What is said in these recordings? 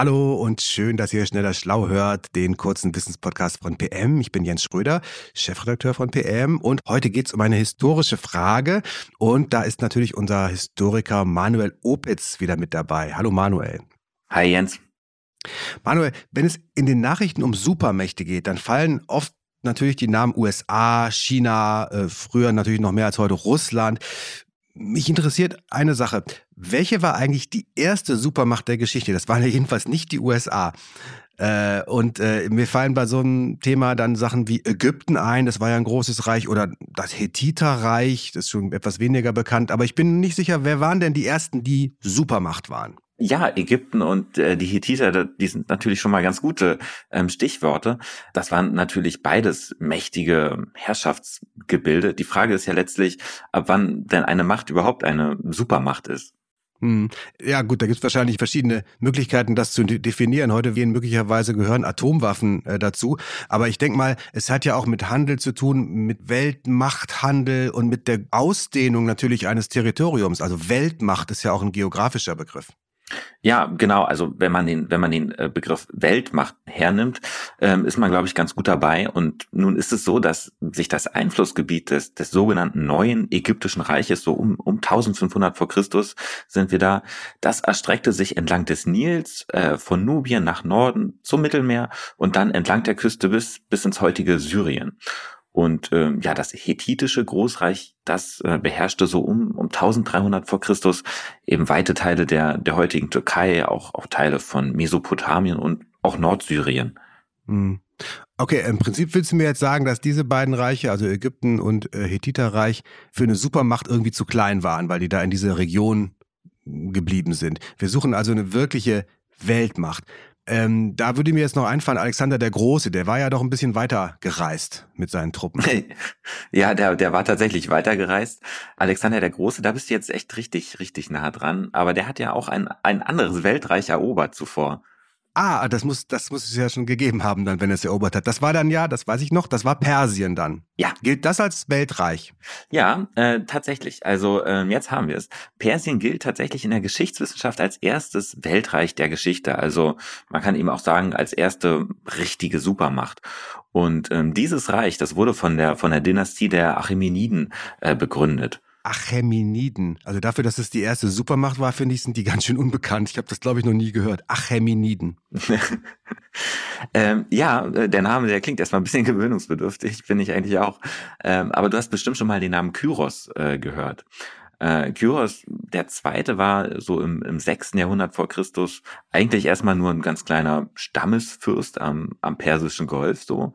Hallo und schön, dass ihr schneller schlau hört, den kurzen Wissenspodcast von PM. Ich bin Jens Schröder, Chefredakteur von PM und heute geht es um eine historische Frage und da ist natürlich unser Historiker Manuel Opitz wieder mit dabei. Hallo Manuel. Hi Jens. Manuel, wenn es in den Nachrichten um Supermächte geht, dann fallen oft natürlich die Namen USA, China, äh, früher natürlich noch mehr als heute Russland. Mich interessiert eine Sache. Welche war eigentlich die erste Supermacht der Geschichte? Das waren ja jedenfalls nicht die USA. Äh, und äh, mir fallen bei so einem Thema dann Sachen wie Ägypten ein, das war ja ein großes Reich, oder das Hethiterreich, das ist schon etwas weniger bekannt. Aber ich bin nicht sicher, wer waren denn die ersten, die Supermacht waren? Ja, Ägypten und äh, die Hethiter, die sind natürlich schon mal ganz gute ähm, Stichworte. Das waren natürlich beides mächtige Herrschaftsgebilde. Die Frage ist ja letztlich, ab wann denn eine Macht überhaupt eine Supermacht ist. Hm. Ja gut, da gibt es wahrscheinlich verschiedene Möglichkeiten, das zu definieren. Heute gehen möglicherweise gehören Atomwaffen äh, dazu. Aber ich denke mal, es hat ja auch mit Handel zu tun, mit Weltmachthandel und mit der Ausdehnung natürlich eines Territoriums. Also Weltmacht ist ja auch ein geografischer Begriff. Ja, genau. Also wenn man den, wenn man den äh, Begriff Weltmacht hernimmt, ähm, ist man, glaube ich, ganz gut dabei. Und nun ist es so, dass sich das Einflussgebiet des, des sogenannten neuen ägyptischen Reiches, so um, um 1500 vor Christus sind wir da, das erstreckte sich entlang des Nils äh, von Nubien nach Norden zum Mittelmeer und dann entlang der Küste bis, bis ins heutige Syrien. Und ähm, ja, das hethitische Großreich, das äh, beherrschte so um, um 1300 vor Christus eben weite Teile der, der heutigen Türkei, auch, auch Teile von Mesopotamien und auch Nordsyrien. Hm. Okay, im Prinzip willst du mir jetzt sagen, dass diese beiden Reiche, also Ägypten und äh, Hethiterreich, für eine Supermacht irgendwie zu klein waren, weil die da in dieser Region geblieben sind. Wir suchen also eine wirkliche Weltmacht. Ähm, da würde mir jetzt noch einfallen, Alexander der Große, der war ja doch ein bisschen weiter gereist mit seinen Truppen. Ja, der, der war tatsächlich weiter gereist. Alexander der Große, da bist du jetzt echt richtig, richtig nah dran. Aber der hat ja auch ein, ein anderes Weltreich erobert zuvor. Ah, das muss, das muss es ja schon gegeben haben, dann, wenn er es erobert hat. Das war dann ja, das weiß ich noch, das war Persien dann. Ja. Gilt das als Weltreich? Ja, äh, tatsächlich. Also äh, jetzt haben wir es. Persien gilt tatsächlich in der Geschichtswissenschaft als erstes Weltreich der Geschichte. Also man kann eben auch sagen, als erste richtige Supermacht. Und ähm, dieses Reich, das wurde von der von der Dynastie der Achämeniden äh, begründet. Achämeniden. Also dafür, dass es die erste Supermacht war, finde ich, sind die ganz schön unbekannt. Ich habe das, glaube ich, noch nie gehört. Achämeniden. ähm, ja, äh, der Name, der klingt erstmal ein bisschen gewöhnungsbedürftig, finde ich eigentlich auch. Ähm, aber du hast bestimmt schon mal den Namen Kyros äh, gehört. Äh, Kyros der Zweite war so im, im 6. Jahrhundert vor Christus eigentlich erstmal nur ein ganz kleiner Stammesfürst am, am Persischen Golf so.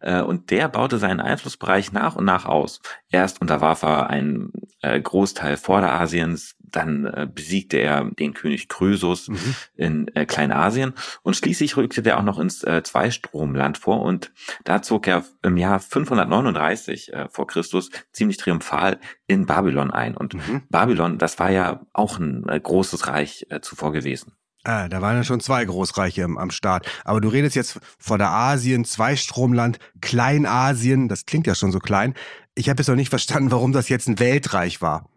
Äh, und der baute seinen Einflussbereich nach und nach aus. Erst unterwarf er einen äh, Großteil Vorderasiens, dann äh, besiegte er den König Krösus mhm. in äh, Kleinasien und schließlich rückte der auch noch ins äh, Zweistromland vor und da zog er im Jahr 539 äh, vor Christus ziemlich triumphal in Babylon ein. Und mhm. Babylon, das war ja auch ein äh, großes Reich äh, zuvor gewesen. Ah, da waren ja schon zwei Großreiche am, am Start. Aber du redest jetzt von der Asien, Zweistromland, Kleinasien, das klingt ja schon so klein. Ich habe jetzt noch nicht verstanden, warum das jetzt ein Weltreich war.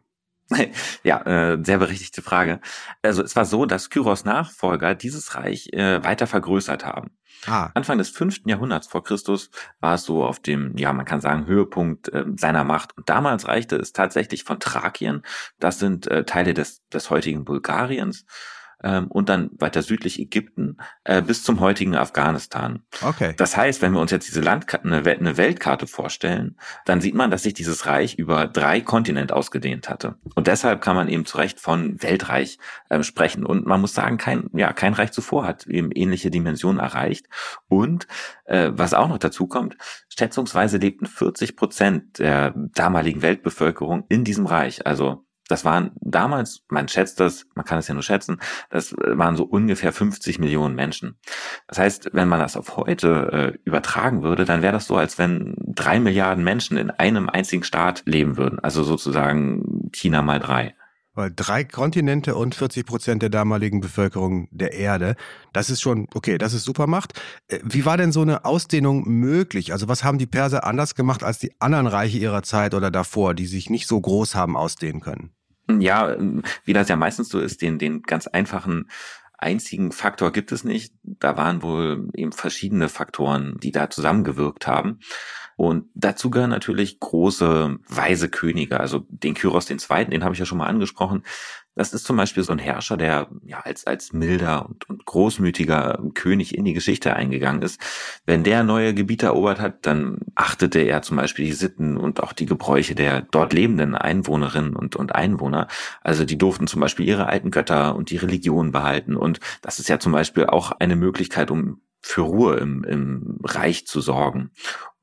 Ja, äh, sehr berechtigte Frage. Also es war so, dass Kyros Nachfolger dieses Reich äh, weiter vergrößert haben. Ah. Anfang des fünften Jahrhunderts vor Christus war es so auf dem, ja, man kann sagen, Höhepunkt äh, seiner Macht. Und damals reichte es tatsächlich von Thrakien, das sind äh, Teile des, des heutigen Bulgariens, ähm, und dann weiter südlich Ägypten äh, bis zum heutigen Afghanistan. Okay. Das heißt, wenn wir uns jetzt diese Landkarte, eine, eine Weltkarte vorstellen, dann sieht man, dass sich dieses Reich über drei Kontinente ausgedehnt hatte. Und deshalb kann man eben zu Recht von Weltreich äh, sprechen. Und man muss sagen, kein, ja, kein Reich zuvor hat eben ähnliche Dimensionen erreicht. Und äh, was auch noch dazu kommt, schätzungsweise lebten 40 Prozent der damaligen Weltbevölkerung in diesem Reich. Also das waren damals, man schätzt das, man kann es ja nur schätzen, das waren so ungefähr 50 Millionen Menschen. Das heißt, wenn man das auf heute äh, übertragen würde, dann wäre das so, als wenn drei Milliarden Menschen in einem einzigen Staat leben würden. Also sozusagen China mal drei. Weil drei Kontinente und 40 Prozent der damaligen Bevölkerung der Erde, das ist schon, okay, das ist Supermacht. Äh, wie war denn so eine Ausdehnung möglich? Also was haben die Perser anders gemacht als die anderen Reiche ihrer Zeit oder davor, die sich nicht so groß haben ausdehnen können? Ja, wie das ja meistens so ist, den, den ganz einfachen einzigen Faktor gibt es nicht. Da waren wohl eben verschiedene Faktoren, die da zusammengewirkt haben. Und dazu gehören natürlich große, weise Könige. Also den Kyros II., den habe ich ja schon mal angesprochen. Das ist zum Beispiel so ein Herrscher, der ja als, als milder und, und großmütiger König in die Geschichte eingegangen ist. Wenn der neue Gebiete erobert hat, dann achtete er zum Beispiel die Sitten und auch die Gebräuche der dort lebenden Einwohnerinnen und, und Einwohner. Also die durften zum Beispiel ihre alten Götter und die Religion behalten. Und das ist ja zum Beispiel auch eine Möglichkeit, um für Ruhe im, im Reich zu sorgen.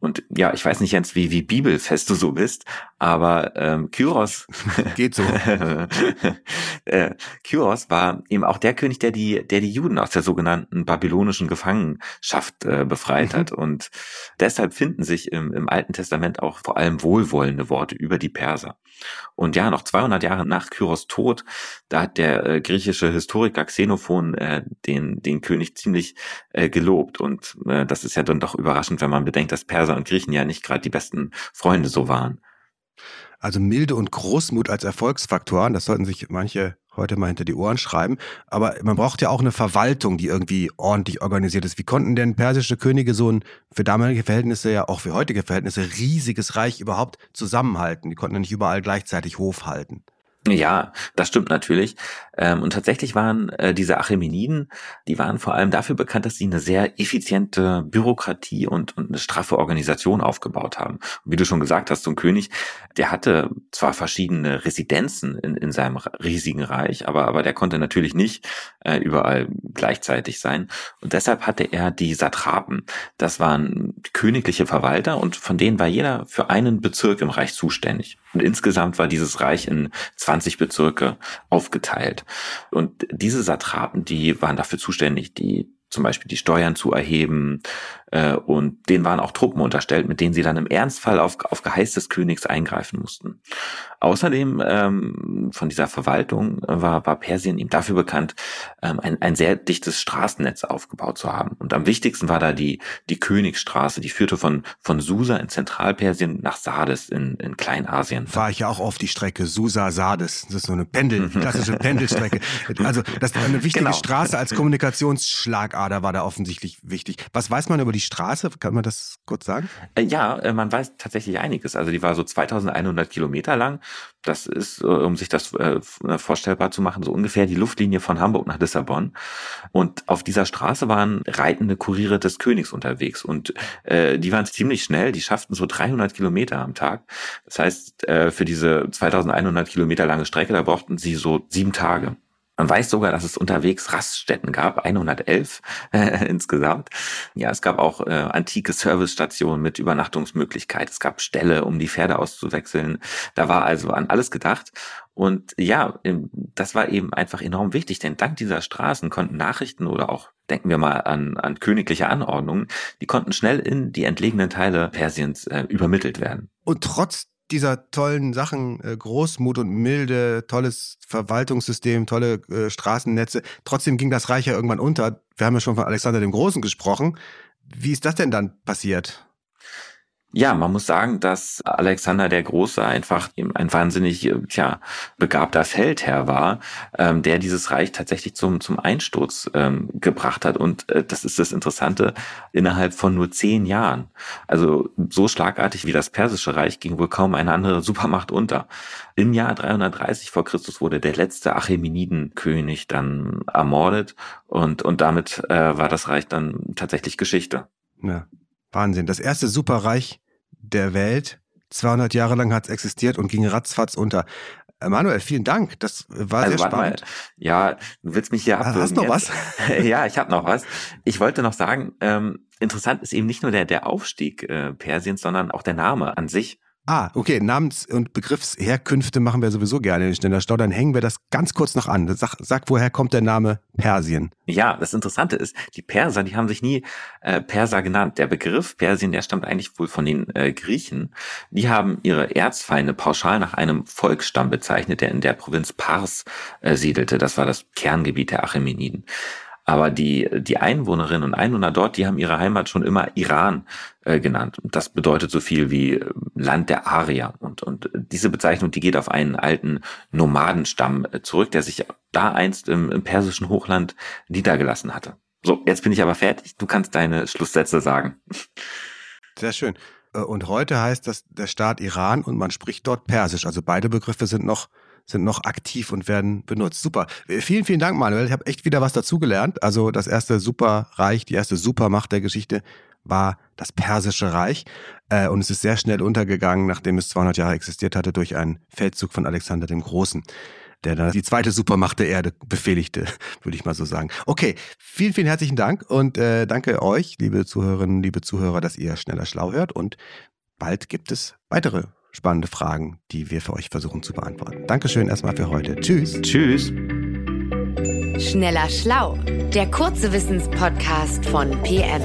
Und ja, ich weiß nicht, Jens, wie, wie bibelfest du so bist, aber ähm, Kyros geht so. äh, Kyros war eben auch der König, der die, der die Juden aus der sogenannten babylonischen Gefangenschaft äh, befreit mhm. hat. Und deshalb finden sich im, im Alten Testament auch vor allem wohlwollende Worte über die Perser. Und ja, noch 200 Jahre nach Kyros Tod, da hat der äh, griechische Historiker Xenophon äh, den, den König ziemlich äh, gelobt. Und äh, das ist ja dann doch überraschend, wenn man bedenkt, dass Perser und Griechen ja nicht gerade die besten Freunde so waren. Also Milde und Großmut als Erfolgsfaktoren, das sollten sich manche heute mal hinter die Ohren schreiben. Aber man braucht ja auch eine Verwaltung, die irgendwie ordentlich organisiert ist. Wie konnten denn persische Könige so ein für damalige Verhältnisse, ja auch für heutige Verhältnisse, riesiges Reich überhaupt zusammenhalten? Die konnten ja nicht überall gleichzeitig Hof halten. Ja, das stimmt natürlich. Ähm, und tatsächlich waren äh, diese Achämeniden, die waren vor allem dafür bekannt, dass sie eine sehr effiziente Bürokratie und, und eine straffe Organisation aufgebaut haben. Und wie du schon gesagt hast, so ein König, der hatte zwar verschiedene Residenzen in, in seinem riesigen Reich, aber, aber der konnte natürlich nicht äh, überall gleichzeitig sein. Und deshalb hatte er die Satrapen. Das waren königliche Verwalter und von denen war jeder für einen Bezirk im Reich zuständig. Und insgesamt war dieses Reich in 20 Bezirke aufgeteilt. Und diese Satrapen, die waren dafür zuständig, die zum Beispiel die Steuern zu erheben, äh, und denen waren auch Truppen unterstellt, mit denen sie dann im Ernstfall auf, auf Geheiß des Königs eingreifen mussten. Außerdem ähm, von dieser Verwaltung war, war Persien ihm dafür bekannt, ähm, ein, ein sehr dichtes Straßennetz aufgebaut zu haben. Und am wichtigsten war da die, die Königsstraße, die führte von, von Susa in Zentralpersien nach Sardes in, in Kleinasien. War ich ja auch auf die Strecke Susa-Sardes. Das ist so eine Pendel, klassische Pendelstrecke. Also das eine wichtige genau. Straße als Kommunikationsschlagader war da offensichtlich wichtig. Was weiß man über die Straße? Kann man das kurz sagen? Äh, ja, äh, man weiß tatsächlich einiges. Also die war so 2100 Kilometer lang. Das ist, äh, um sich das vorstellbar zu machen, so ungefähr die Luftlinie von Hamburg nach Lissabon. Und auf dieser Straße waren reitende Kuriere des Königs unterwegs. Und äh, die waren ziemlich schnell. Die schafften so 300 Kilometer am Tag. Das heißt, für diese 2100 Kilometer lange Strecke, da brauchten sie so sieben Tage. Man weiß sogar, dass es unterwegs Raststätten gab, 111 äh, insgesamt. Ja, es gab auch äh, antike Servicestationen mit Übernachtungsmöglichkeit. Es gab Ställe, um die Pferde auszuwechseln. Da war also an alles gedacht. Und ja, das war eben einfach enorm wichtig, denn dank dieser Straßen konnten Nachrichten oder auch denken wir mal an, an königliche Anordnungen, die konnten schnell in die entlegenen Teile Persiens äh, übermittelt werden. Und trotz dieser tollen Sachen, äh, Großmut und Milde, tolles Verwaltungssystem, tolle äh, Straßennetze. Trotzdem ging das Reich ja irgendwann unter. Wir haben ja schon von Alexander dem Großen gesprochen. Wie ist das denn dann passiert? Ja, man muss sagen, dass Alexander der Große einfach ein wahnsinnig äh, tja, begabter Feldherr war, ähm, der dieses Reich tatsächlich zum, zum Einsturz ähm, gebracht hat. Und äh, das ist das Interessante, innerhalb von nur zehn Jahren. Also so schlagartig wie das Persische Reich ging wohl kaum eine andere Supermacht unter. Im Jahr 330 vor Christus wurde der letzte Achämenidenkönig dann ermordet und, und damit äh, war das Reich dann tatsächlich Geschichte. Ja. Wahnsinn. Das erste Superreich der Welt. 200 Jahre lang hat es existiert und ging ratzfatz unter. Manuel, vielen Dank. Das war also, sehr spannend. Mal. Ja, du willst mich hier abwürgen. Hast du noch jetzt. was? ja, ich habe noch was. Ich wollte noch sagen, ähm, interessant ist eben nicht nur der, der Aufstieg äh, Persiens, sondern auch der Name an sich. Ah, okay, Namens- und Begriffsherkünfte machen wir sowieso gerne in Schneller Stau. Dann hängen wir das ganz kurz noch an. Sag, sag woher kommt der Name Persien? Ja, das Interessante ist, die Perser, die haben sich nie äh, Perser genannt. Der Begriff Persien, der stammt eigentlich wohl von den äh, Griechen. Die haben ihre Erzfeinde pauschal nach einem Volksstamm bezeichnet, der in der Provinz Pars äh, siedelte. Das war das Kerngebiet der Achämeniden. Aber die, die Einwohnerinnen und Einwohner dort, die haben ihre Heimat schon immer Iran äh, genannt. Das bedeutet so viel wie äh, Land der Arier. Und, und diese Bezeichnung, die geht auf einen alten Nomadenstamm äh, zurück, der sich da einst im, im persischen Hochland niedergelassen hatte. So, jetzt bin ich aber fertig. Du kannst deine Schlusssätze sagen. Sehr schön. Äh, und heute heißt das der Staat Iran und man spricht dort Persisch. Also beide Begriffe sind noch sind noch aktiv und werden benutzt. Super. Vielen, vielen Dank, Manuel. Ich habe echt wieder was dazugelernt. Also das erste Superreich, die erste Supermacht der Geschichte war das Persische Reich. Äh, und es ist sehr schnell untergegangen, nachdem es 200 Jahre existiert hatte, durch einen Feldzug von Alexander dem Großen der dann die zweite Supermacht der Erde befehligte, würde ich mal so sagen. Okay, vielen, vielen herzlichen Dank und äh, danke euch, liebe Zuhörerinnen, liebe Zuhörer, dass ihr schneller schlau hört und bald gibt es weitere spannende Fragen, die wir für euch versuchen zu beantworten. Dankeschön erstmal für heute. Tschüss. Tschüss. Schneller Schlau, der kurze Wissenspodcast von PM.